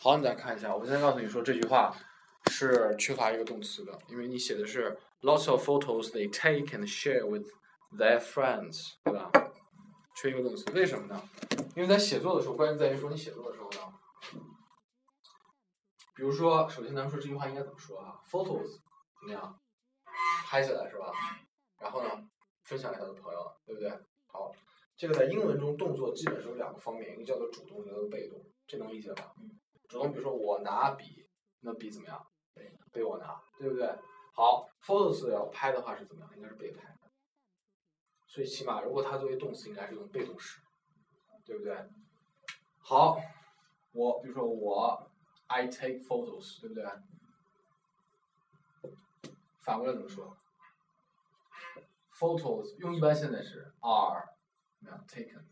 好，你再看一下，我现在告诉你说这句话是缺乏一个动词的，因为你写的是 lots of photos they take and share with their friends，对吧？缺一个动词，为什么呢？因为在写作的时候，关键在于说你写作的时候呢，比如说，首先咱们说这句话应该怎么说啊？photos 怎么样？拍下来是吧？然后呢，分享给他的朋友，对不对？好，这个在英文中动作基本是有两个方面，一个叫做主动，一个叫做被动，这能理解吧？主动，比如说我拿笔，那笔怎么样？被我拿，对不对？好，photos 要拍的话是怎么样？应该是被拍。所以起码如果它作为动词，应该是用被动式，对不对？好，我比如说我 I take photos，对不对？反过来怎么说？photos 用一般现在时 are taken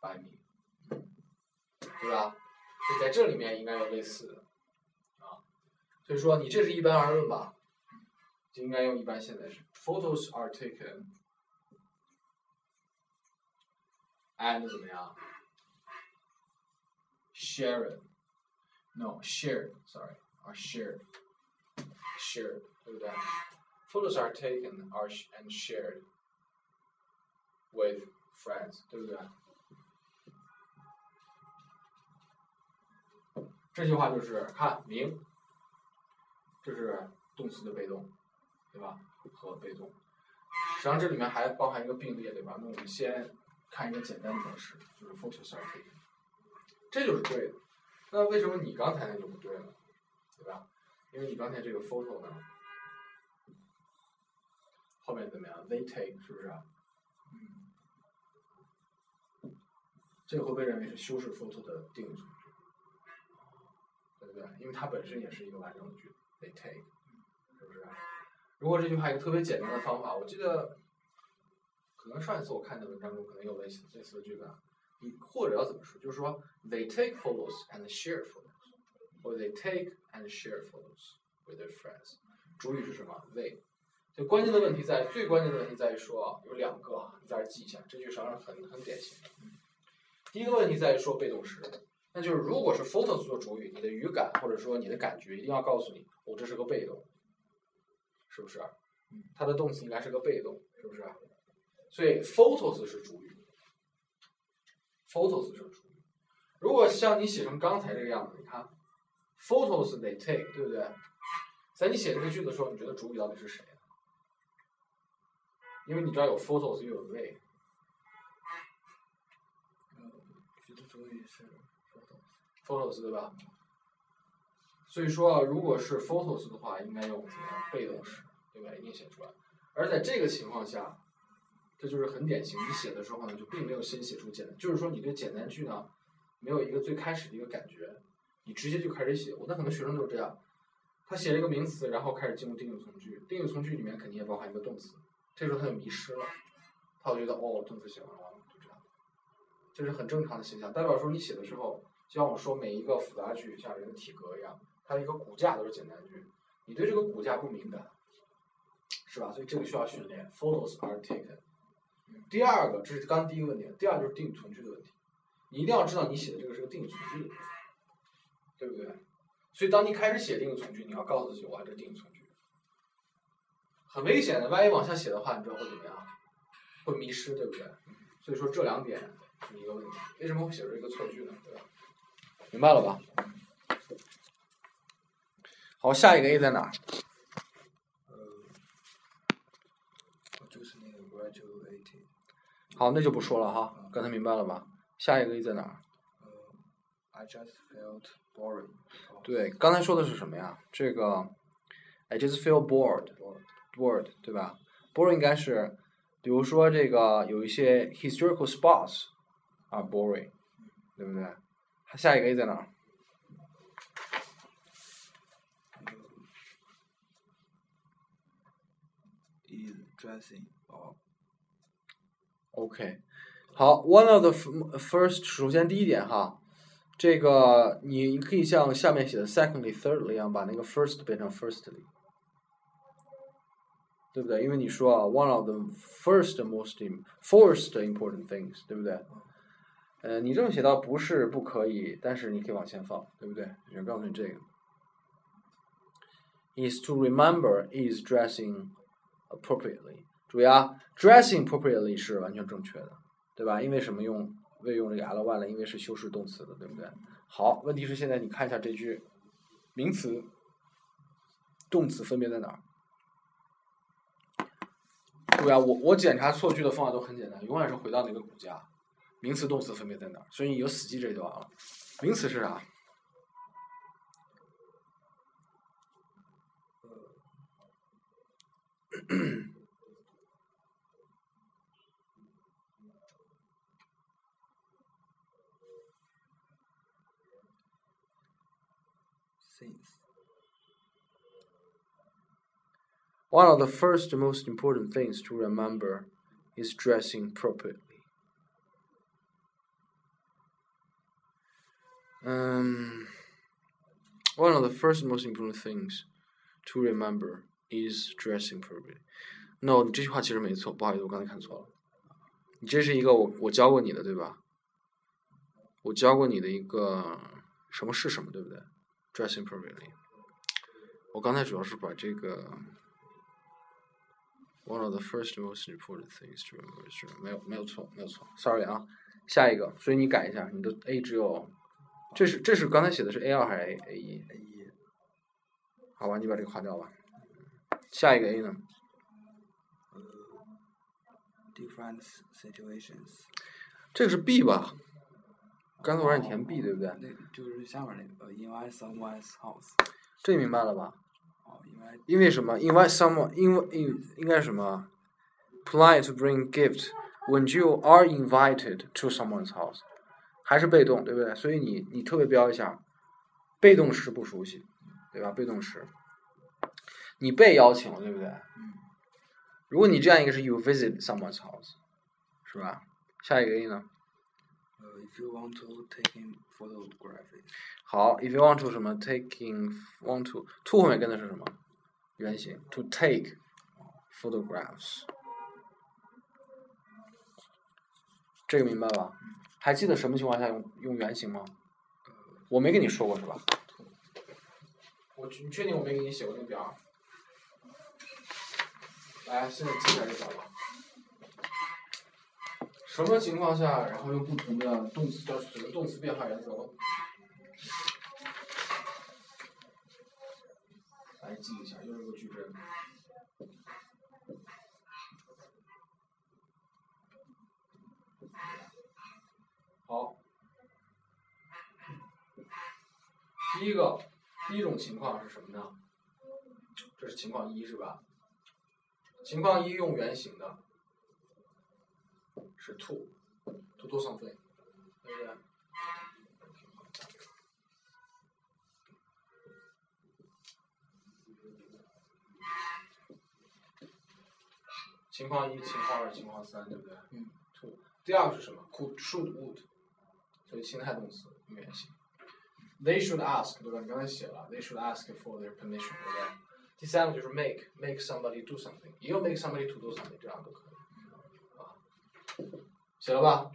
by me。对吧？就在这里面应该有类似的，啊，所以说你这是一般而论吧，就应该用一般现在时。Photos are taken and 怎么样？Shared, no shared, sorry, are shared, shared，对不对？Photos are taken are and shared with friends，对不对？ 这句话就是看明，这是动词的被动，对吧？和被动，实际上这里面还包含一个并列，对吧？那我们先看一个简单的模式，就是 photos are taken，这就是对的。那为什么你刚才那就不对了，对吧？因为你刚才这个 photo 呢，后面怎么样？They take 是不是？嗯，这个会被认为是修饰 photo 的定语从。对不对？因为它本身也是一个完整的句子，they take，是不是？如果这句话一个特别简单的方法，我记得，可能上一次我看的文章中可能有类似类似的句子，你或者要怎么说？就是说，they take photos and share photos，或者 they take and share photos with their friends。主语是什么？they。就关键的问题在最关键的问题在于说有两个，你在这记一下，这句实际上很很典型的。第一个问题在于说被动时。那就是，如果是 photos 做主语，你的语感或者说你的感觉一定要告诉你，我这是个被动，是不是？它的动词应该是个被动，是不是？所以 photos 是主语，photos 是主语。如果像你写成刚才这个样子，你看，photos they take，对不对？在你写这个句子的时候，你觉得主语到底是谁？因为你知道有 photos 又有 they。嗯，觉得主语是。Photos 对吧？所以说啊，如果是 photos 的话，应该用怎么样？被动式，对吧？一定写出来。而在这个情况下，这就是很典型。你写的时候呢，就并没有先写出简，就是说你对简单句呢，没有一个最开始的一个感觉，你直接就开始写。我那很多学生都是这样，他写了一个名词，然后开始进入定语从句，定语从句里面肯定也包含一个动词，这时候他就迷失了，他就觉得哦，动词写完了，就这样，这是很正常的现象，代表说你写的时候。就像我说，每一个复杂句像人的体格一样，它的一个骨架都是简单句。你对这个骨架不敏感，是吧？所以这个需要训练。Photos are taken。第二个，这是刚第一个问题。第二就是定语从句的问题。你一定要知道你写的这个是个定语从句，对不对？所以当你开始写定语从句，你要告诉自己，我这定语从句。很危险的，万一往下写的话，你知道会怎么样？会迷失，对不对？所以说这两点是一个问题。为什么会写出一个错句呢？对吧？明白了吧？好，下一个 A 在哪儿？就是那个 graduated。好，那就不说了哈。刚才明白了吧？下一个 A 在哪儿？I just felt boring。对，刚才说的是什么呀？这个 I just feel bored。bored，对吧？boring 应该是，比如说这个有一些 historical spots are boring，对不对？下一个 A 在哪儿？Is dressing up. OK，好，one of the first，首先第一点哈，这个你可以像下面写的 secondly、thirdly 一样，把那个 first 变成 firstly，对不对？因为你说啊，one of the first most first important things，对不对？ 呃，你这么写到不是不可以，但是你可以往前放，对不对？也告诉你这个。Is to remember is dressing appropriately。注意啊，dressing appropriately 是完全正确的，对吧？因为什么用为用这个 ly 了？因为是修饰动词的，对不对？好，问题是现在你看一下这句名词、动词分别在哪儿？对啊，我我检查错句的方法都很简单，永远是回到那个骨架，名词、动词分别在哪儿？所以你就死记这就完了。名词是啥？ Since. One of the first most important things to remember is dressing appropriately. Um, one of the first most important things to remember is dressing appropriately. No，你这句话其实没错，不好意思，我刚才看错了。你这是一个我我教过你的对吧？我教过你的一个什么是什么对不对？dressing appropriately。我刚才主要是把这个 one of the first most important things to remember 是没有没有错没有错，sorry 啊，下一个，所以你改一下，你的 A 只有， 这是这是刚才写的是 A 二还是 A A 一 A 一好吧，你把这个划掉吧。下一个 A 呢？different situations。这个是 B 吧？刚才我让你填 B 对不对？那就是下面那个呃，invite someone's house。这明白了吧？因为什么？Invite someone，因为应应该是什么？Polite to bring gift when you are invited to someone's house，还是被动，对不对？所以你你特别标一下，被动时不熟悉，对吧？被动时，你被邀请了，对不对？嗯如果你这样一个是 you visit someone's house，是吧？下一个 A 呢？呃，if you want to take in photography。好，if you want to 什么 taking want to to 后面跟的是什么？原型 to take photographs。这个明白吧？还记得什么情况下用用原形吗？我没跟你说过是吧？我你确定我没给你写过那个表？来，现在记下这表吧。什么情况下，然后用不同的动词叫什么动词变化原则？来记一下，又是个矩阵。好，第一个，第一种情况是什么呢？这是情况一是吧？情况一用原形的是 to to do something，对不对？情况一、情况二、情况三，对不对？嗯。to 第二个是什么？could、should、would，所以情态动词用原形。They should ask，对吧？你刚才写了，they should ask for their permission，对不对？第三个就是 make，make somebody do something，也有 make somebody to do something，这样都可以，啊，写了吧？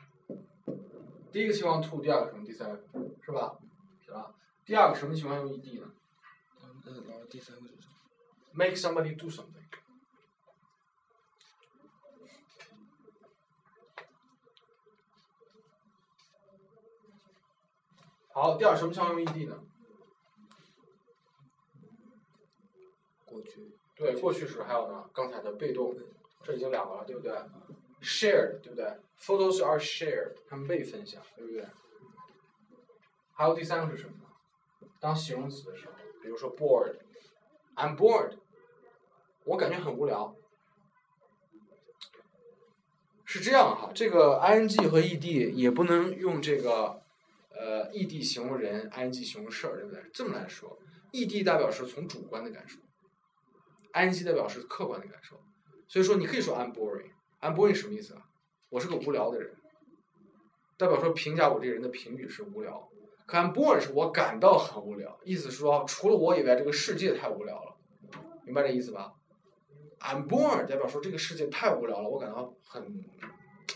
第一个情况 to，第二个什么？第三个是吧？写了。第二个什么情况用 ed 呢嗯呃，然后第三个是什么？ ？make somebody do something。 好，第二什么情况用 ed 呢？过去。对，过去时还有呢，刚才的被动，这已经两个了，对不对？shared，对不对？Photos are shared，他们被分享，对不对？还有第三个是什么呢？当形容词的时候，比如说 bored，I'm bored，我感觉很无聊。是这样哈，这个 ing 和 ed 也不能用这个呃 ed 形容人，ing 形容事儿，对不对？这么来说，ed 代表是从主观的感受。ing 代表是客观的感受，所以说你可以说 I'm boring。I'm boring 什么意思啊？我是个无聊的人，代表说评价我这个人的评语是无聊。可 I'm bored 是我感到很无聊，意思是说除了我以外，这个世界太无聊了，明白这意思吧？I'm bored 代表说这个世界太无聊了，我感到很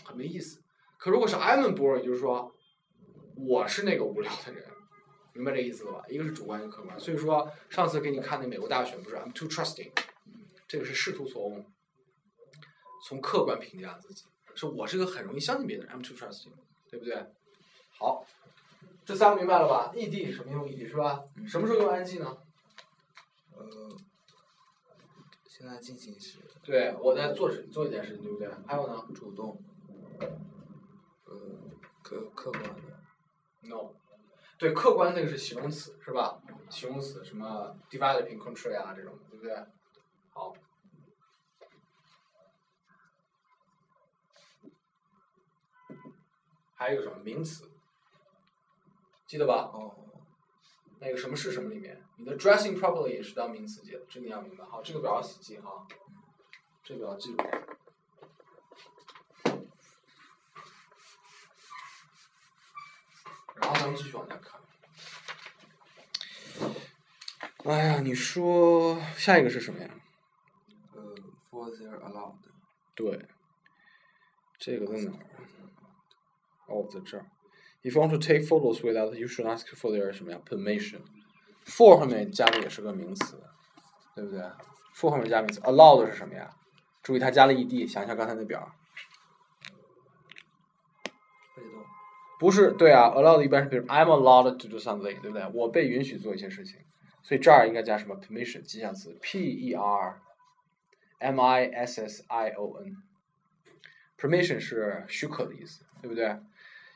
很没意思。可如果是 I'm bored，就是说我是那个无聊的人，明白这意思了吧？一个是主观，一个客观。所以说上次给你看那美国大选不是 I'm too trusting，这个是试图从从客观评价自己，说我是个很容易相信别人，I'm too trusting，对不对？好，这三个明白了吧？ED 什么用 ED 是吧？什么时候用 ING 呢？呃，现在进行时，对，我在做事做一件事情，对不对？还有呢主动，呃，客客观的，？No，对，客观那个是形容词是吧？形容词什么 developing country 啊这种，对不对？好。还有什么名词？记得吧？哦，那个什么是什么里面，你的 dressing properly 也是当名词记的，这你要明白。好，这个表要死记哈，这个要记住。然后咱们继续往下看。哎呀，你说下一个是什么呀？呃，for their allowed，对，这个在哪儿啊？哦，在这儿。If you want to take photos without, you should ask for their 什么呀？permission。for 后面加的也是个名词，对不对？for 后面加名词，allowed 是什么呀？注意它加了 ed，想一下刚才那表儿，被动，不是对啊，allowed 一般是比如 I'm allowed to do something，对不对？我被允许做一些事情，所以这儿应该加什么 permission 吉祥词，p e r m i s s i o n。permission 是许可的意思，对不对？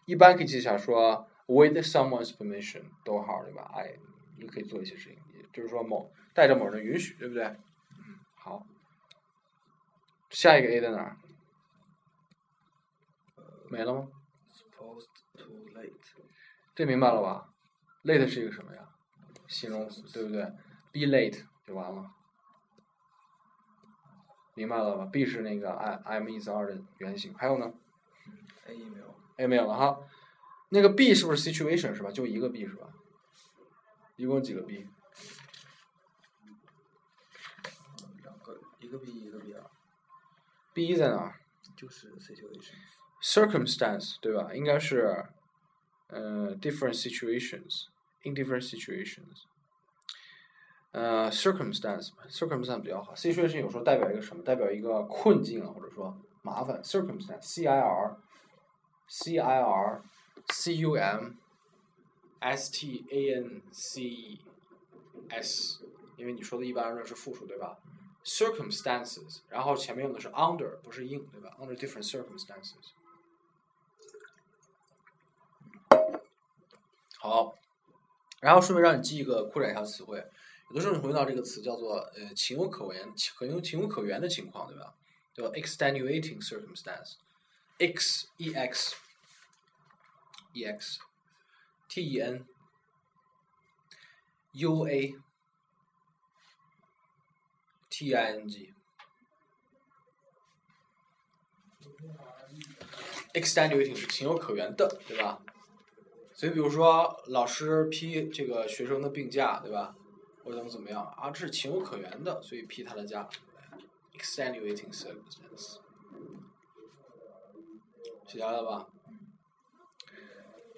一般可以记一下说 with someone's permission 逗号对吧？？I，，你可以做一些事情，也就是说某带着某人允许，对不对？好。下一个 A 在哪儿？没了吗？这明白了吧？Late 是一个什么呀？形容词，对不对？Be late 就完了。明白了吧？B 是那个 i，am is are 的原型。还有呢？A 没有。A 没有了哈。那个 B 是不是 situation 是吧？就一个 B 是吧？一共几个 B？两个，一个 B，一个 B 啊。B 在哪儿？就是 situation。Circumstance 对吧？应该是。呃，different situations，in different situations。呃，circumstance circumstance 比较好，situation 有时候代表一个什么？代表一个困境啊，或者说麻烦。circumstance，c i r c i r c u m s t a n c e s，因为你说的一般来说是复数对吧？circumstances，然后前面用的是 under，不是 in 对吧？under different circumstances。 好，然后顺便让你记一个扩展一下词汇。有的时候你会用到这个词叫做呃情有可原、情有情有可原的情况，对吧？叫 extenuating circumstance，x e x e x t e n u a t i n g extenuating 是情有可原的，对吧？所以比如说老师批这个学生的病假，对吧？或者怎么怎么样啊，这是情有可原的，所以批他的假。extenuating circumstance，写下来了吧？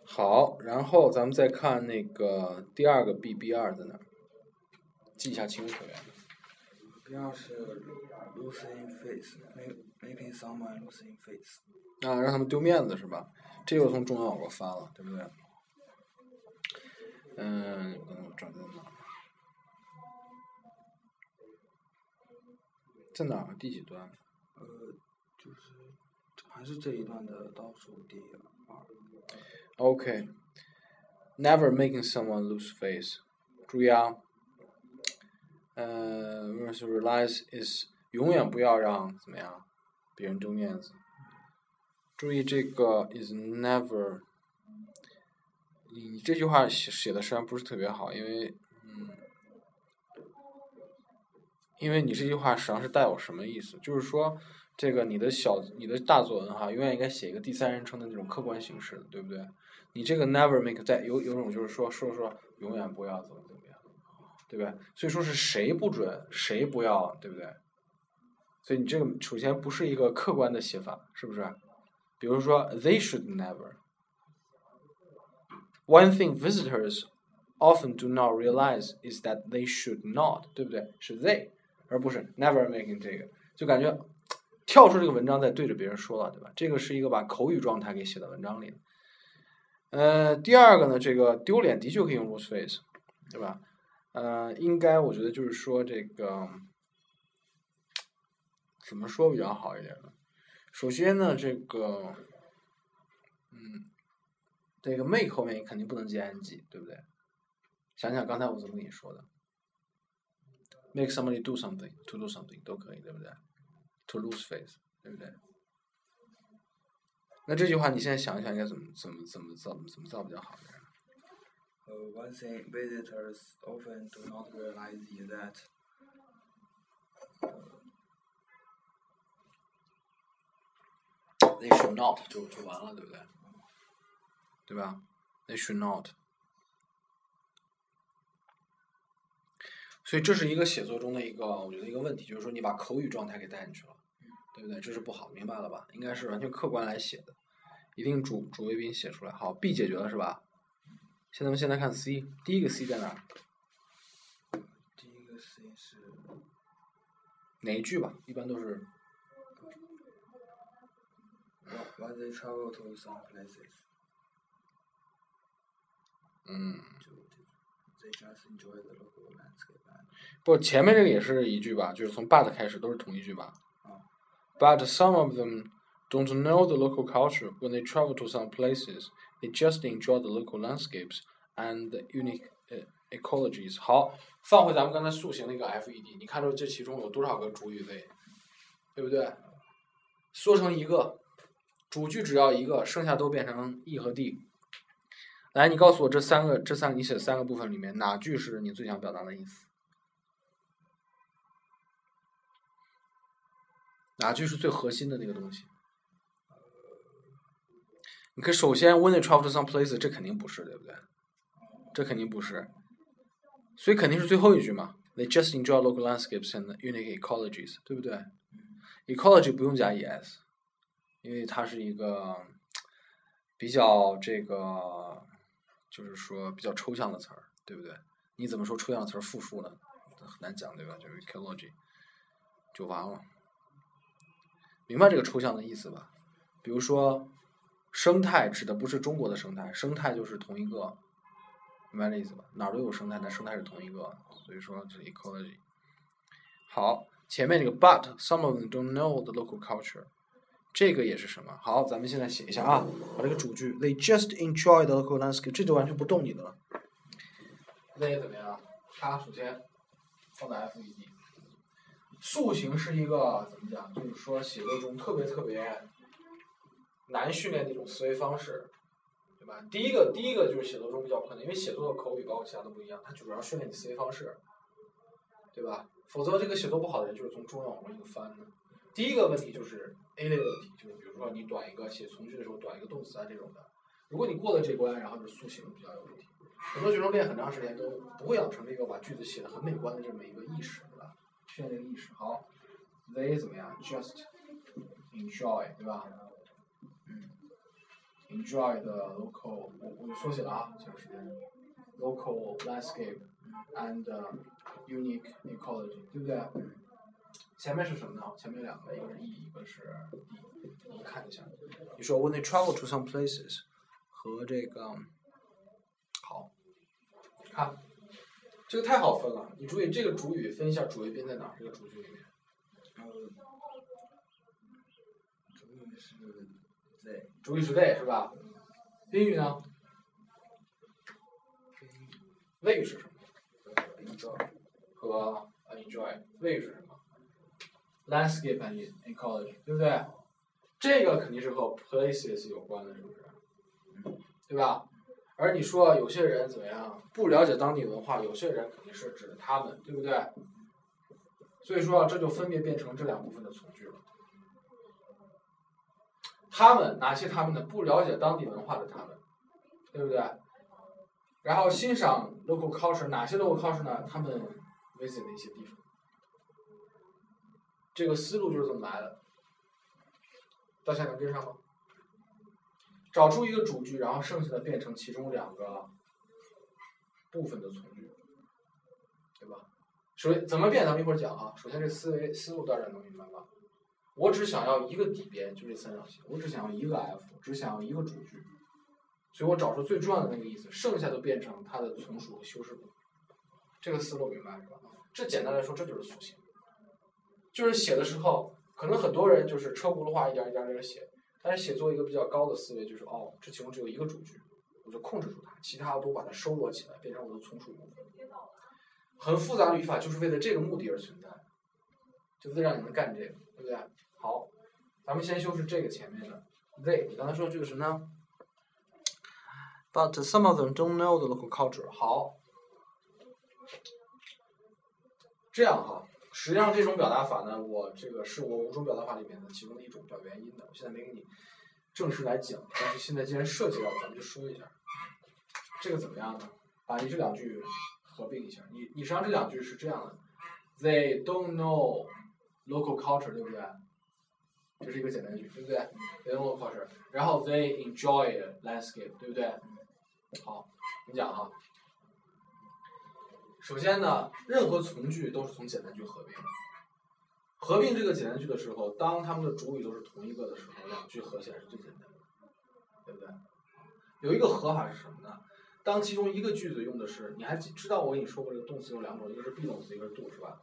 好，然后咱们再看那个第二个 B B 二在哪儿？记一下情有可原。B 二是 losing face，make making someone losing face，啊，让他们丢面子是吧？这又从中央我翻了，对不对？嗯，我找在哪儿？在哪儿？第几段？呃，就是还是这一段的倒数第二， OK。Never making someone lose face。注意啊。呃 v e r s realize is 永远不要让怎么样别人丢面子。注意这个 is never。 你这句话写写的实际上不是特别好，因为嗯，因为你这句话实际上是带有什么意思？就是说，这个你的小你的大作文哈，永远应该写一个第三人称的那种客观形式，对不对？你这个 never make 在有有种就是说说说永远不要怎么怎么样，对不对？所以说是谁不准，谁不要，对不对？所以你这个首先不是一个客观的写法，是不是？比如说 they should never，One thing visitors often do not realize is that they should not，对不对？是 they，而不是 never making 这个，就感觉跳出这个文章在对着别人说了，对吧？这个是一个把口语状态给写到文章里。呃，第二个呢，这个丢脸的确可以用 lose face，对吧？呃，应该我觉得就是说这个怎么说比较好一点呢？首先呢，这个，这个 make 后面肯定不能接 ing，对不对？想想刚才我怎么跟你说的，make somebody do something，to do something 都可以，对不对？to lose face，对不对？那这句话你现在想一想，应该怎么怎么怎么造怎么造比较好呢？呃，one thing visitors often do not realize is that They should not 就就完了，对不对？对吧？They should not。所以这是一个写作中的一个，我觉得一个问题，就是说你把口语状态给带进去了，对不对？这是不好，明白了吧？应该是完全客观来写的，一定主主谓宾写出来。好，B 解决了是吧？现在我们先来看 C，第一个 C 在哪儿？第一个 C 是哪一句吧？一般都是 when they travel to some places，嗯，就就 they just enjoy the local landscape 不，前面这个也是一句吧，就是从 but 开始都是同一句吧。啊 But some of them don't know the local culture. When they travel to some places, they just enjoy the local landscapes and unique uh, ecologies. 好，放回咱们刚才塑形那个 FED，你看出这其中有多少个主语类，对不对？缩成一个，主句只要一个，剩下都变成 E 和 D。来，你告诉我这三个，这三个你写的三个部分里面，哪句是你最想表达的意思？哪句是最核心的那个东西？你可首先，when they travel to some places，这肯定不是，对不对？这肯定不是，所以肯定是最后一句嘛。They just enjoy local landscapes and unique ecologies，对不对？ecology 不用加 es，因为它是一个比较这个，就是说比较抽象的词儿，对不对？你怎么说抽象词儿复数呢？很难讲，对吧？就是 ecology 就完了。明白这个抽象的意思吧？比如说，生态指的不是中国的生态，生态就是同一个，明白这意思吧？哪儿都有生态，但生态是同一个，所以说这是 ecology。好，前面这个 but some of them don't know the local culture，这个也是什么？好，咱们现在写一下啊，把这个主句 they just enjoy the local landscape，这就完全不动你的了。they 怎么样？它首先放在 FED。塑形是一个怎么讲？就是说写作中特别特别难训练的一种思维方式，对吧？第一个第一个就是写作中比较困难，因为写作的口语包括其他都不一样，它主要训练你思维方式，对吧？否则这个写作不好的人就是从中文往回硬翻的。第一个问题就是 A 类的问题，就是比如说你短一个写从句的时候短一个动词啊这种的，如果你过了这关，然后就塑形比较有问题。很多学生练很长时间都不会养成这个把句子写的很美观的这么一个意识，对吧？训练这个意识。好，they 怎么样？just enjoy，对吧？嗯，enjoy the local，我我缩写了啊，这个时间，local landscape and unique ecology，对不对？前面是什么呢？前面两个，一个是 E，一个是 D，你看一下。你说 when they travel to some places 和这个好，看。这个太好分了，你注意这个主语分一下主谓宾在哪？这个主句里面，呃，主语是 they，主语是 they 是吧？宾语呢？谓语是什么？enjoy 和 enjoy。谓语是什么？landscape and ecology，对不对？这个肯定是和 places 有关的，是不是？对吧？而你说有些人怎么样不了解当地文化，有些人肯定是指的他们，对不对？所以说这就分别变成这两部分的从句了。他们哪些他们呢？不了解当地文化的他们，对不对？然后欣赏 local culture，哪些 local culture 呢？他们 visit 的一些地方。这个思路就是这么来的，大家能跟上吗？找出一个主句，然后剩下的变成其中两个部分的从句，对吧？首先怎么变，咱们一会儿讲啊。首先这思维思路大家能明白吧？我只想要一个底边，就这三角形，我只想要一个 f，只想要一个主句，所以我找出最重要的那个意思，剩下都变成它的从属和修饰部。这个思路明白是吧？这简单来说，这就是属性。就是写的时候，可能很多人就是车轱辘话一点一点一点写，但是写作一个比较高的思维，就是哦，这其中只有一个主句，我就控制住它，其他的都把它收罗起来，变成我的从属部分。很复杂的语法就是为了这个目的而存在，就为了让你们干这个，对不对？好，咱们先修饰这个前面的 they。你刚才说的这个什么呢？But some of them don't know the local culture。好，这样哈，实际上这种表达法呢，我这个是我五种表达法里面的其中的一种表原因的。我现在没给你正式来讲，但是现在既然涉及到，咱们就说一下，这个怎么样呢？把你这两句合并一下，你你实际上这两句是这样的：They don't know local culture，对不对？这是一个简单句，对不对？They don't know culture，然后 They enjoy landscape，对不对？好，你讲哈。首先呢，任何从句都是从简单句合并的。合并这个简单句的时候，当它们的主语都是同一个的时候，两句合起来是最简单的，对不对？有一个合法是什么呢？当其中一个句子用的是，你还知道我跟你说过这个动词有两种，一个是 be 动词，一个是 do，是吧？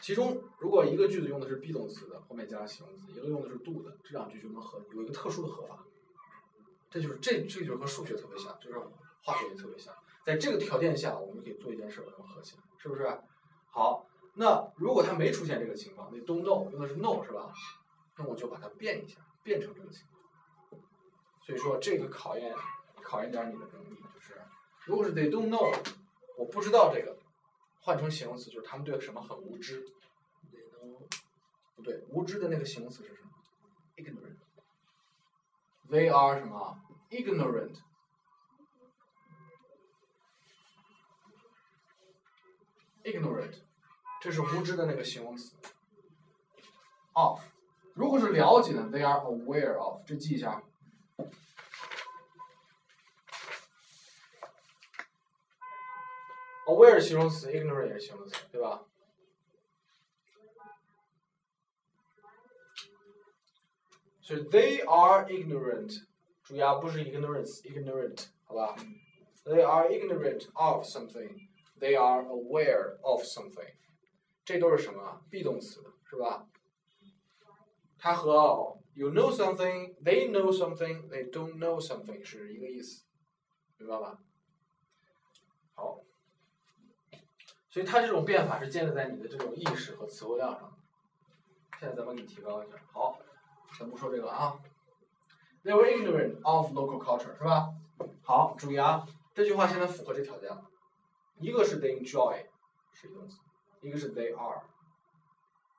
其中如果一个句子用的是 be 动词的，后面加形容词，一个用的是 do 的，这两句就能合，有一个特殊的合法。这就是这这就是和数学特别像，就是化学也特别像。在这个条件下，我们可以做一件事，把它们合起来，是不是？好，那如果它没出现这个情况，那 don't know 用的是 know 是吧？那我就把它变一下，变成这个情况。所以说这个考验考验点你的能力，就是如果是 they don't know，我不知道这个，换成形容词就是他们对什么很无知。不对，无知的那个形容词是什么？ignorant。They are 什么？ignorant。ignorant，这是无知的那个形容词。of，如果是了解的，they are aware of，这记一下。aware 形容词，ignorant 也是形容词，对吧？所以 they are ignorant，注意啊，不是 ignorance，ignorant，好吧？They are ignorant of something。They are aware of something，这都是什么？be 动词，是吧？它和 you know something, they know something, they don't know something 是一个意思，明白吧？好，所以它这种变法是建立在你的这种意识和词汇量上。现在咱们给你提高一下，好，咱不说这个了啊。They were ignorant of local culture，是吧？好，注意啊，这句话现在符合这条件了。一个是 they enjoy 是一个动词，一个是 they are，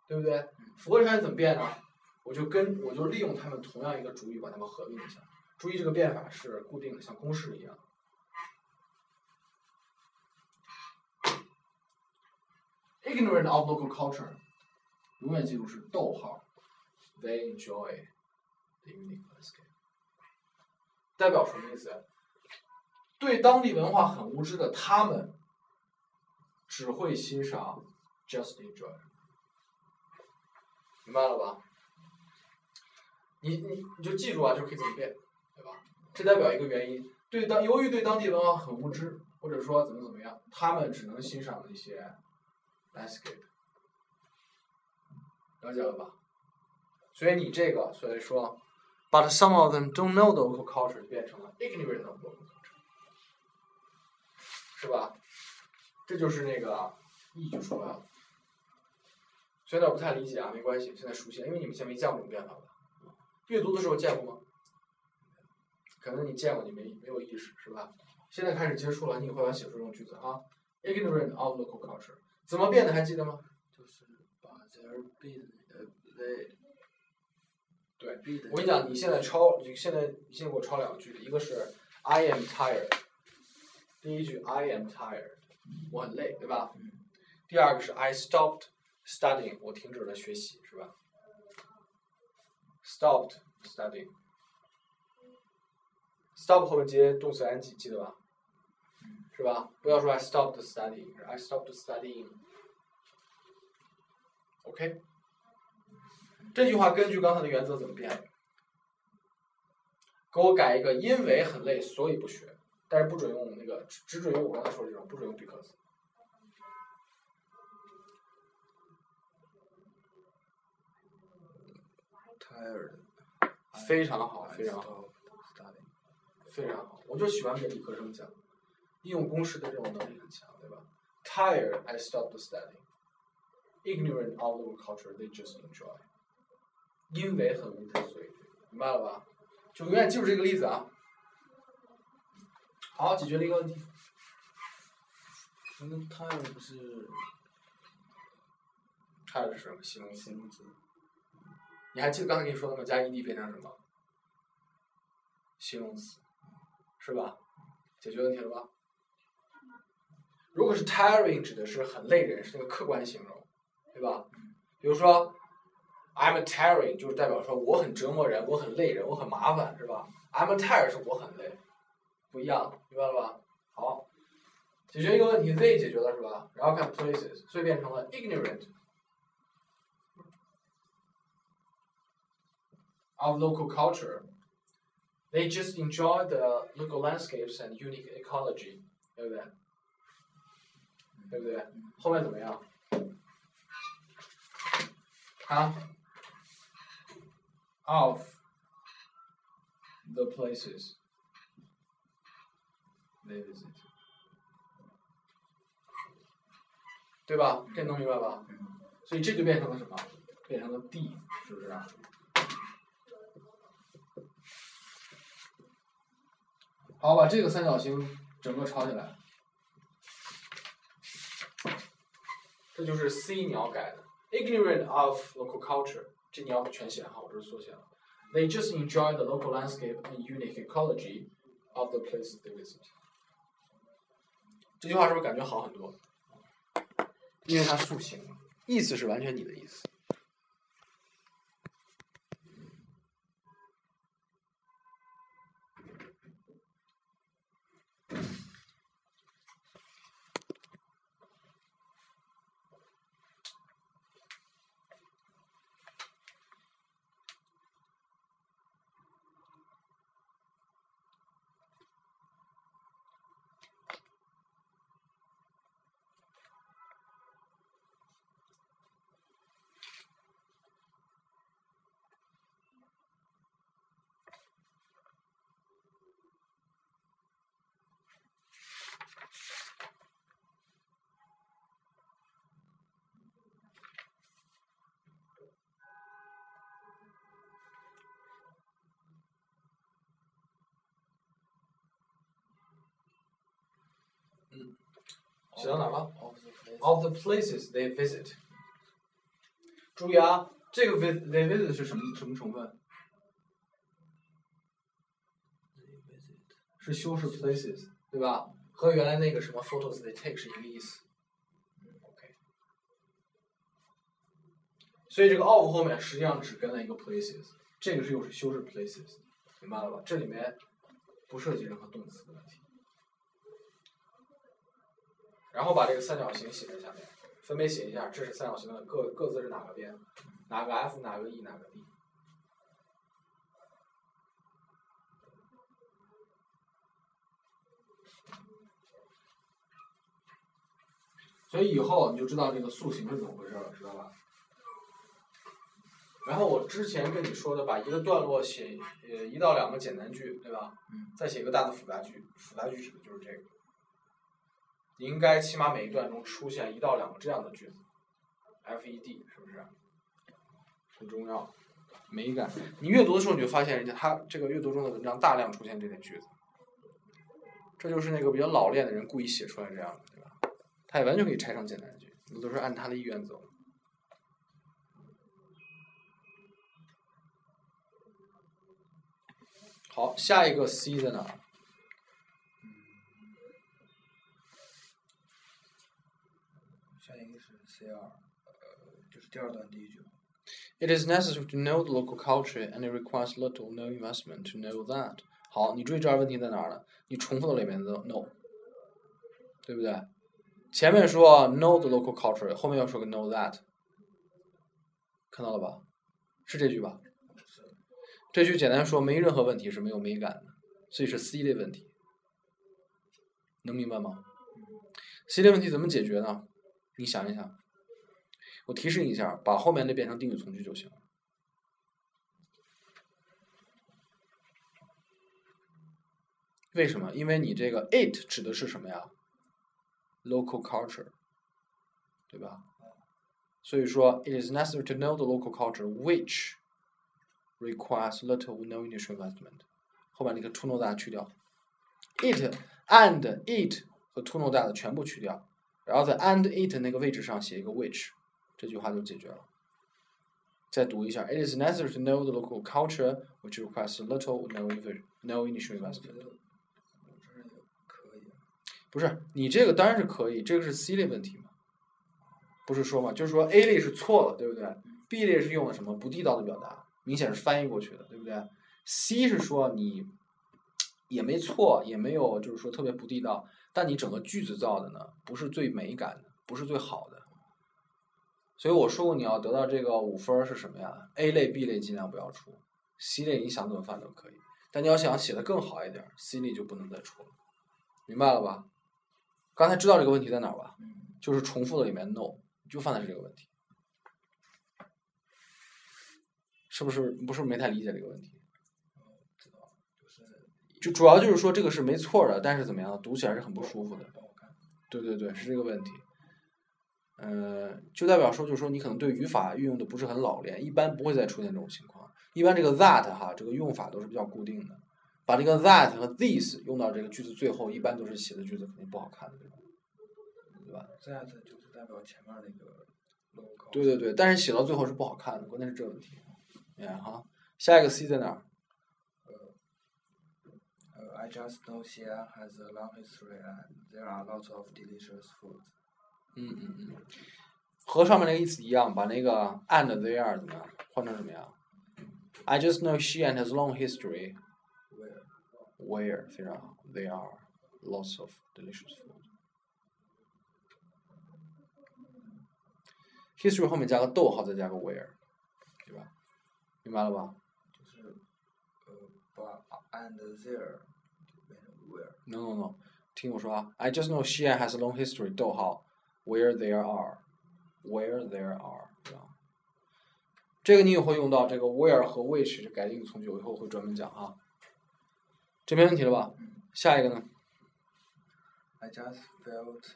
对不对？符合条件怎么变呢？我就跟我就利用它们同样一个主语把它们合并一下。注意这个变法是固定的，像公式一样。Ignorant of local culture，永远记住是逗号。They enjoy the unique landscape，代表什么意思？对当地文化很无知的他们。只会欣赏，just enjoy，明白了吧？你你你就记住啊，就可以怎么变，对吧？这代表一个原因，对当由于对当地文化很无知，或者说怎么怎么样，他们只能欣赏那些 landscape，了解了吧？所以你这个，所以说，but some of them don't know the local culture 变成了 ignorant of local culture，是吧？这就是那个意就出来了，虽然有点不太理解啊，没关系，现在熟悉了，因为你们以前没见过这种变法吧？阅读的时候见过吗？可能你见过，你没没有意识，是吧？现在开始接触了，你以后要写出这种句子啊。Ignorant of local culture，怎么变的还记得吗？就是把 their be 呃 they 对我跟你讲，你现在抄，你现在你现在给我抄两句，一个是 I am tired，第一句 I am tired，我很累，对吧？第二个是 I stopped studying，我停止了学习，是吧？Stopped studying。stop 后面接动词 ing，记得吧？是吧？不要说 I stopped studying，I stopped studying。OK，这句话根据刚才的原则怎么变？给我改一个，因为很累，所以不学，但是不准用那个，只只准用我刚才说的这种，不准用 because。tired. 非常好，非常好。studying. 非常好，我就喜欢给理科生讲，应用公式的这种能力很强，对吧？Tired, I stopped studying. Ignorant of the culture, they just enjoy. 因为很无知，所以明白了吧？就永远记住这个例子啊。好，解决了一个问题。那个 tired 不是 Tired 是什么形容词形？容词？你还记得刚才跟你说的吗？加 ed 变成什么？形容词，是吧？解决问题了吧？如果是 tiring 指的是很累人，是那个客观形容，对吧？比如说 I'm a tiring 就是代表说我很折磨人，我很累人，我很麻烦，是吧？I'm a tired 是我很累，不一样，明白了吧？好，解决一个问题，they 解决了是吧？然后看 places，所以变成了 ignorant of local culture. They just enjoy the local landscapes and unique ecology，对不对？对不对？后面怎么样？啊？Of the places They visit，对吧？这能明白吧？所以这就变成了什么？变成了 D，是不是啊？好，把这个三角形整个抄下来。这就是 C 你要改的，ignorant of local culture，这你要全写哈，我这是缩写了。They just enjoy the local landscape and unique ecology of the place they visit。这句话是不是感觉好很多？因为它塑形了，意思是完全你的意思。写到哪了？of the places they visit。注意啊，这个 visit，they visit 是什么什么成分？是修饰 places 对吧？和原来那个什么 photos they take 是一个意思。所以这个 of 后面实际上只跟了一个 places，这个是又是修饰 places。明白了吧？这里面不涉及任何动词的问题。然后把这个三角形写在下面，分别写一下，这是三角形的各各自是哪个边，哪个 F 哪个 E 哪个 D。所以以后你就知道这个塑形是怎么回事了，知道吧？然后我之前跟你说的，把一个段落写呃一到两个简单句，对吧？嗯。再写一个大的复杂句，复杂句指的就是这个。应该起码每一段中出现一到两个这样的句子，FED 是不是？很重要，美感。你阅读的时候你就发现，人家他这个阅读中的文章大量出现这类句子，这就是那个比较老练的人故意写出来这样的，对吧？他也完全可以拆成简单句，那都是按他的意愿走。好，下一个 C 在哪儿？下一个是 C 二，呃，就是第二段第一句。第二这是第二段第一句 It is necessary to know the local culture, and it requires little/no investment to know that. 好，你注意这儿问题在哪儿呢？你重复的里面的 no，对不对？前面说 know the local culture，后面要说个 know that，看到了吧？是这句吧？这句简单说没任何问题是没有美感的，所以是 C 类问题，能明白吗？C 类问题怎么解决呢？你想一想，我提示一下，把后面的变成定语从句就行了。为什么？因为你这个 it 指的是什么呀？local culture，对吧？所以说，it is necessary to know the local culture which requires little or no initial investment。后面那个 to know that 去掉，it and it 和 to know that 全部去掉，然后在 and it 那个位置上写一个 which，这句话就解决了。再读一下，it is necessary to know the local culture which requires little or no no initial investment. 不是，你这个当然是可以，这个是 C 类问题嘛？不是说嘛，就是说 A 类是错了，对不对？B 类是用了什么不地道的表达，明显是翻译过去的，对不对？C 是说你也没错，也没有就是说特别不地道，但你整个句子造的呢不是最美感的，不是最好的。所以我说过，你要得到这个五分儿是什么呀？A 类、B 类尽量不要出，C 类你想怎么犯都可以，但你要想写的更好一点儿，C 类就不能再出了，明白了吧？刚才知道这个问题在哪儿吧？嗯，就是重复的里面 no，就犯的是这个问题，是不是？不是没太理解这个问题，就主要就是说这个是没错的，但是怎么样，读起来是很不舒服的。对对对，是这个问题。嗯、就代表说，就是说你可能对语法运用的不是很老练，一般不会再出现这种情况。一般这个 that 哈，这个用法都是比较固定的，把这个 that 和 this 用到这个句子最后，一般都是写的句子肯定不好看的，对吧？对吧？？that 就是代表前面那个 logo。对对对，但是写到最后是不好看的，关键是这个问题。你看哈，下一个 C 在哪儿？呃，I just know Xi'an has a long history and there are lots of delicious foods. 嗯嗯嗯，和上面那个意思一样，把那个 and there 怎么样换成什么样？I just know Xi'an has long history Where? where 非常好，there are lots of delicious food。history 后面加个逗号，再加个 where，对吧？明白了吧就是呃，把 and there 就变成 where。 ？No no no，听我说啊，I just know Xi'an has a long history，逗号 ，where there are，where there are？这个你也会用到这个 where 和 which 是改定语从句，我以后会专门讲啊。这没问题了吧？下一个呢？I just felt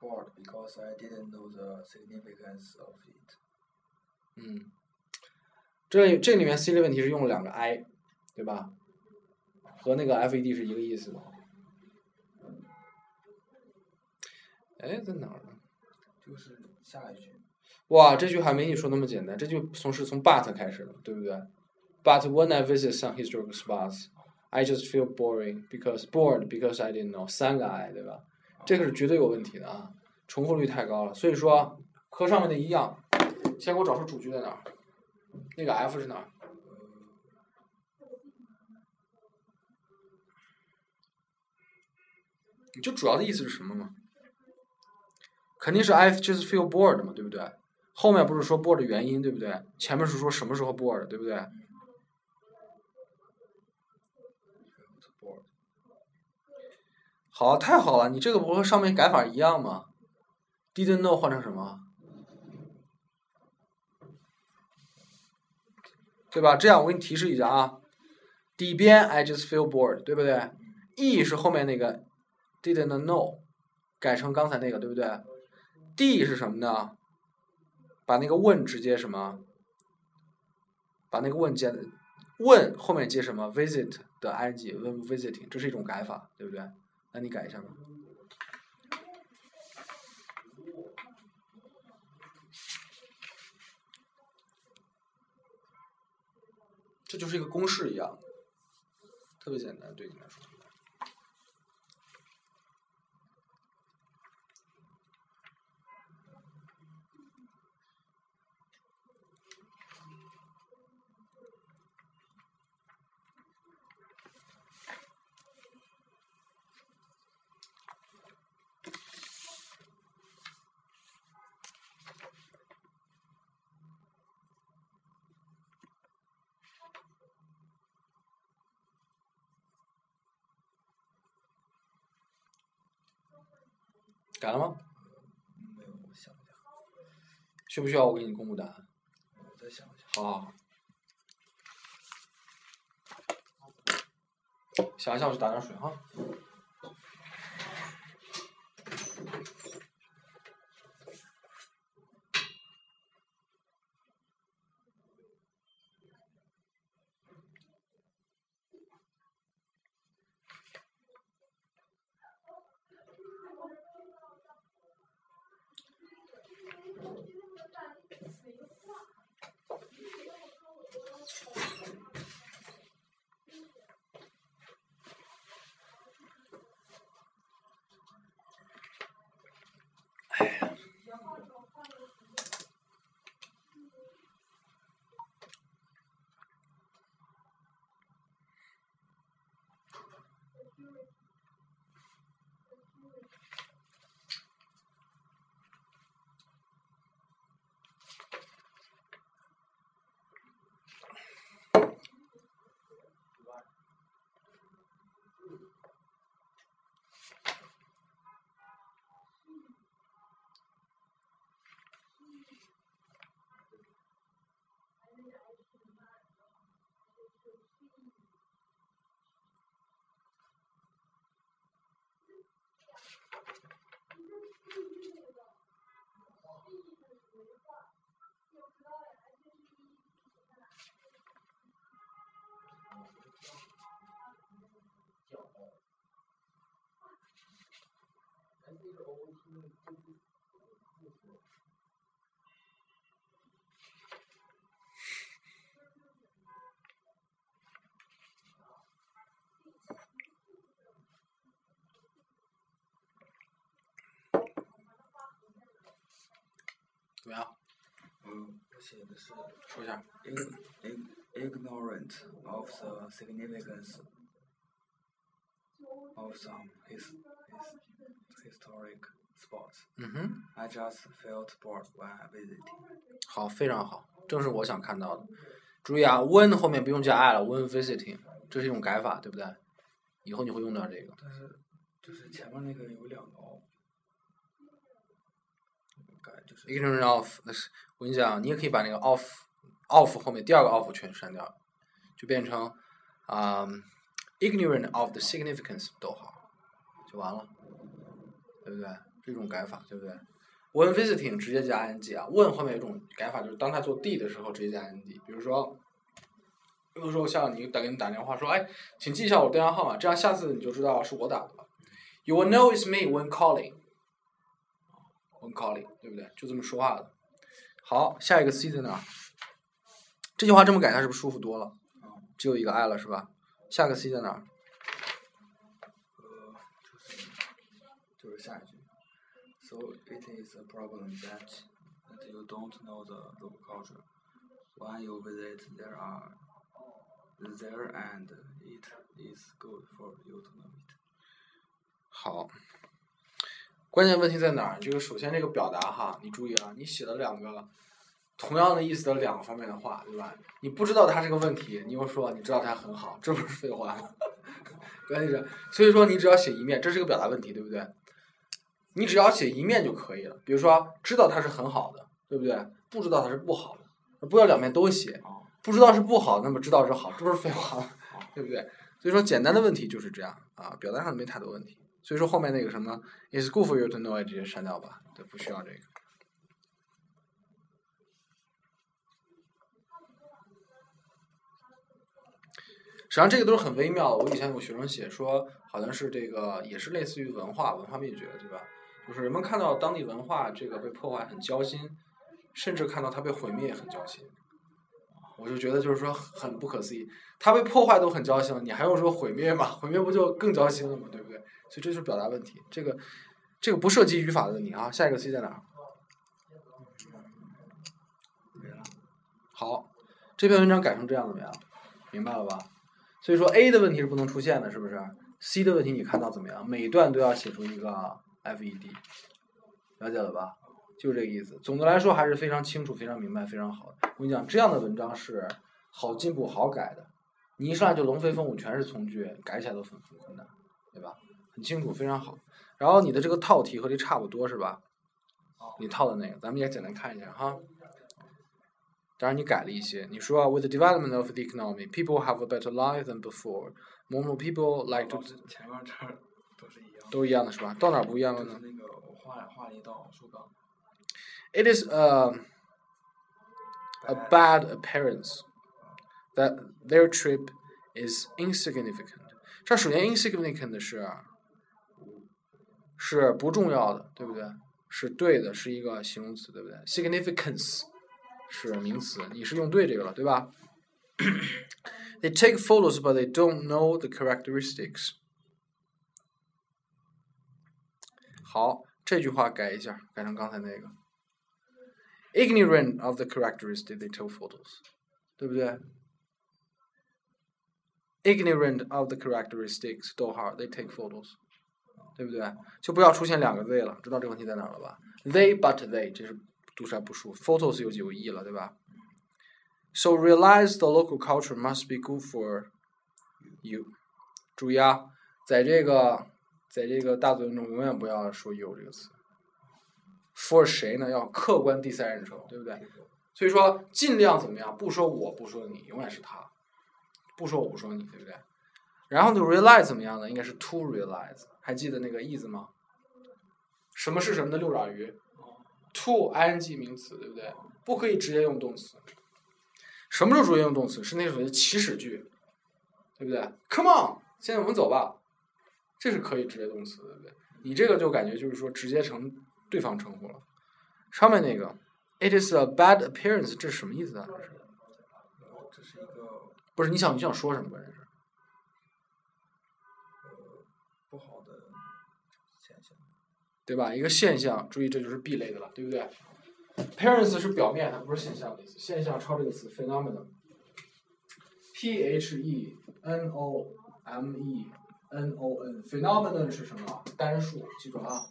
bored because I didn't know the significance of it. 嗯，这这里面 C 的问题是用了两个 I，对吧？和那个 FED 是一个意思的。哎，在哪儿呢？就是下一句，哇，这句还没你说那么简单，这句从是从 but 开始的，对不对？But when I visit some historical spots, I just feel boring because bored because I didn't know 三个 I，对吧？这个是绝对有问题的啊，重复率太高了。所以说和上面的一样，先给我找出主句在哪儿，那个 F 是哪儿？你就主要的意思是什么嘛？肯定是 I just feel bored 嘛，对不对？后面不是说 bored 原因，对不对？前面是说什么时候 bored，对不对？好，太好了，你这个不和上面改法一样吗？Didn't know 换成什么？对吧？这样我给你提示一下啊，底边 I just feel bored，对不对？E 是后面那个 didn't know，改成刚才那个，对不对？D 是什么呢？把那个问直接什么？把那个问接问后面接什么？visit 的 ing 问 visiting，这是一种改法，对不对？那你改一下吧。这就是一个公式一样，特别简单，对你来说。改了吗？没有，我想一下，需不需要我给你公布答案？我再想一想。好好好。想一下，我去打点水哈。怎么样？嗯，我写的是说一下。ig- ig- ignorant of the significance of some his, his historic spots. 嗯哼，I just felt bored when visiting. 好，非常好，正是我想看到的。注意啊，when 后面不用加 i 了，when visiting，这是一种改法，对不对？以后你会用到这个。但是就是前面那个有两个就是 ignorant of，那是我跟你讲，你也可以把那个 of，of 后面第二个 of 全删掉，就变成啊、ignorant of the significance 逗号，就完了，对不对？这种改法，对不对？when visiting 直接加 ing 啊，when 后面有种改法，就是当他做 d 的时候直接加 ing，比如说。比如说像你打给你打电话说，哎，请记一下我电话号码，这样下次你就知道是我打的了。You will know it's me when calling. 很 calling，对不对？就这么说话的。好，下一个 C 在哪儿？这句话这么改，它是不是舒服多了？只有一个 I 了，是吧？下个 C 在哪儿？呃，就是就是下一句。So it is a problem that that you don't know the local culture. When you visit, there are there and it is good for you to know it. 好，关键问题在哪儿？就是首先这个表达哈，你注意啊，你写了两个同样的意思的两个方面的话，对吧？你不知道它是个问题，你又说你知道它很好，这不是废话吗？关键是，所以说你只要写一面，这是个表达问题，对不对？你只要写一面就可以了。比如说，知道它是很好的，对不对？不知道它是不好的，不要两面都写。哦不知道是不好，那么知道是好，这不是废话吗？对不对？所以说简单的问题就是这样啊，表达上没太多问题。所以说后面那个什么 is good for you to know it 直接删掉吧，对，不需要这个。实际上这个都是很微妙的。我以前有学生写说，好像是这个也是类似于文化文化灭绝，对吧？就是人们看到当地文化这个被破坏很焦心，甚至看到它被毁灭也很焦心。我就觉得就是说很不可思议，它被破坏都很焦心了，你还用说毁灭吗？毁灭不就更焦心了吗？对不对？所以这就是表达问题，这个这个不涉及语法的问题啊。下一个 C 在哪儿？好，这篇文章改成这样怎么样？明白了吧？所以说 A 的问题是不能出现的，是不是？C 的问题你看到怎么样？每段都要写出一个 FED，了解了吧？就是这个意思。总的来说还是非常清楚、非常明白、非常好的。我跟你讲，这样的文章是好进步、好改的。你一上来就龙飞凤舞，全是从句，改起来都很很困难，对吧？很清楚，非常好。然后你的这个套题和这差不多是吧？哦你套的那个，咱们也简单看一下哈。当然你改了一些，你说啊，With the development of the economy, people have a better life than before. More more people like to 前面这儿都是一样的。都一样的是吧？到哪儿不一样了呢就是那个我画画了一道竖杠。？It is a a bad appearance that their trip is insignificant. 这首先 insignificant 是是不重要的，对不对？是对的，是一个形容词，对不对？significance 是名词，你是用对这个了，对吧？They take photos, but they don't know the characteristics. 好，这句话改一下，改成刚才那个。Ignorant of the characteristics, they take photos，对不对？Ignorant of the characteristics，逗号，they take photos， 对不对？就不要出现两个 they 了，知道这个问题在哪了吧？They but they，这是读出来不舒服。Photos 有有 e 了，对吧？So realize the local culture must be good for you。注意啊，在这个在这个大作文中永远不要说 you 这个词。for 谁呢？要客观第三人称，对不对？所以说尽量怎么样？不说我，不说你，永远是他。不说我，不说你，对不对？然后呢，realize 怎么样呢？应该是 to realize。还记得那个 is 吗？什么是什么的六爪鱼？to ing 名词，对不对？不可以直接用动词。什么时候直接用动词？是那种祈使句，对不对？Come on，现在我们走吧。这是可以直接动词，对不对？你这个就感觉就是说直接成对方称呼了。上面那个，it is a bad appearance，这是什么意思啊？这是呃这是一个不是你想你想说什么？关键是呃不好的现象。对吧？一个现象，注意这就是 B 类的了，对不对？appearance 是表面，它不是现象的意思。现象抄这个词 phenomenon。P H E N O M E N O N phenomenon 是什么？单数，记住啊。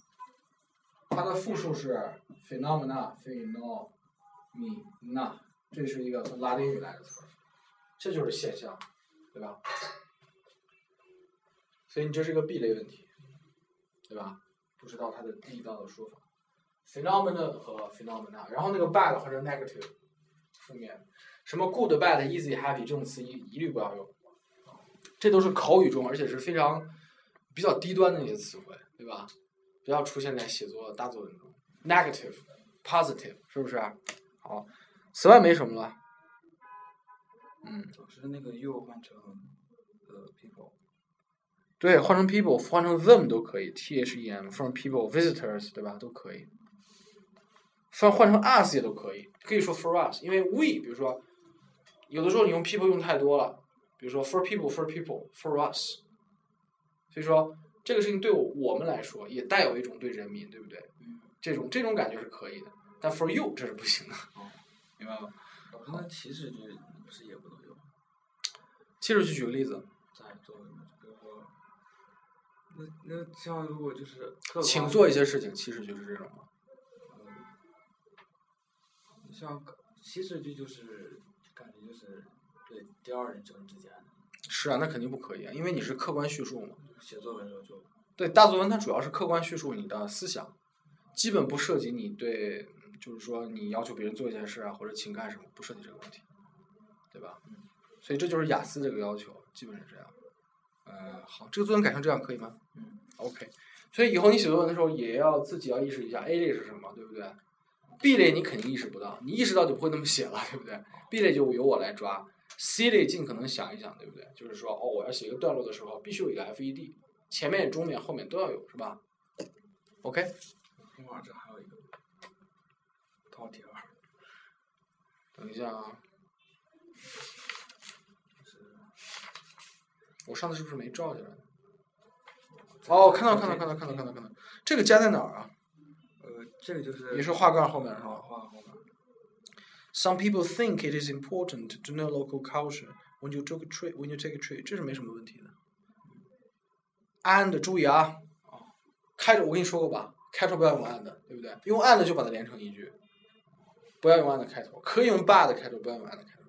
它的复数是 phenomena，phenomena，这是一个从拉丁语来的词，这就是现象，对吧？所以你这是个 B 类问题，对吧？不知道它的地道的说法，phenomena 和 phenomena，然后那个 bad 或者 negative，负面，什么 good、bad、easy、happy 这种词一一律不要用，这都是口语中而且是非常比较低端的一些词汇，对吧？不要出现在写作大作文中，negative、positive 是不是？好，此外没什么了。嗯，老师那个 you 换成呃 people。对，换成 people，换成 them 都可以，t h e m from people visitors 对吧？都可以。换换成 us 也都可以，可以说 for us，因为 we 比如说，有的时候你用 people 用太多了，比如说 for people for people for us，所以说这个事情对我我们来说也带有一种对人民，对不对？嗯。这种这种感觉是可以的，但 for you 这是不行的，明白吗？老师那祈使句不是也不能用？其实就举个例子，在作文中，比如说，那那像如果就是客观请做一些事情，其实就是这种嘛。嗯，像其实就就是感觉就是对第二人称之间的，是啊，那肯定不可以啊，因为你是客观叙述嘛。写作文的时候就对，大作文它主要是客观叙述你的思想，基本不涉及你对，就是说你要求别人做一件事啊，或者请干什么，不涉及这个问题，对吧？所以这就是雅思这个要求，基本是这样。呃，好，这个作文改成这样可以吗？嗯。OK，所以以后你写作文的时候也要自己要意识一下 A 类是什么，对不对？B 类你肯定意识不到，你意识到就不会那么写了，对不对？B 类就由我来抓，C 类尽可能想一想，对不对？就是说，哦，我要写一个段落的时候，必须有一个 FED，前面、中面、后面都要有，是吧？OK，另外这还有一个套题儿，等一下啊，就是我上次是不是没照进来？哦，看到看到看到看到看到看到，这个加在哪儿啊？呃，这个就是也是画杠后面是啊，吧画后面。？Some people think it is important to know local culture when you take a trip. When you take a trip，这是没什么问题的。and 注意啊，开头我跟你说过吧，开头不要用 and，对不对？用 and 就把它连成一句，不要用 and 开头，可以用 but 开头，不要用 and 开头啊。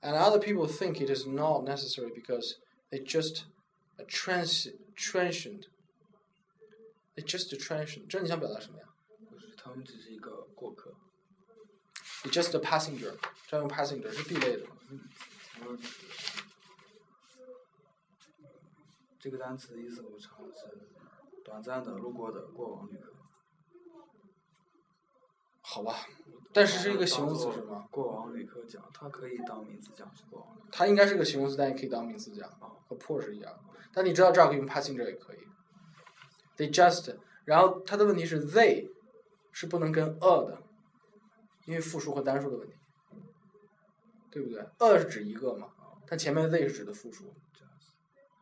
And other people think it is not necessary because they just A trans transient. It's just a transient. 这你想表达什么呀就是他们只是一个过客。 ？It's just a passenger. 这样用 passenger 是 B 类的。然后这个单词的意思我查的是短暂的路过的过往旅客。 好吧，但是是一个形容词是吗？过往旅客讲，它可以当名词讲是过往。它应该是个形容词，但也可以当名词讲，和 poor 是一样的。但你知道这儿可以用 passenger 也可以。They just，然后它的问题是 they 是不能跟 a 的，因为复数和单数的问题，对不对？a 是指一个嘛，但前面 they 是指的复数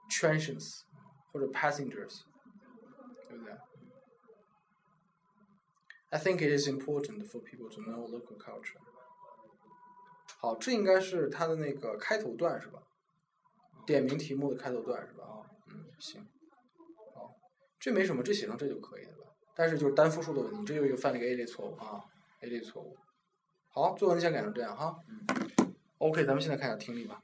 ，transients 或者 passengers，对不对？I think it is important for people to know local culture。好，这应该是它的那个开头段是吧？点名题目的开头段是吧？啊，嗯，行，好，这没什么，这写成这就可以了吧？但是就是单复数的问题，这又又犯了一个 A 类错误啊，A 类错误。好，作文先改成这样哈。OK，咱们现在看一下听力吧。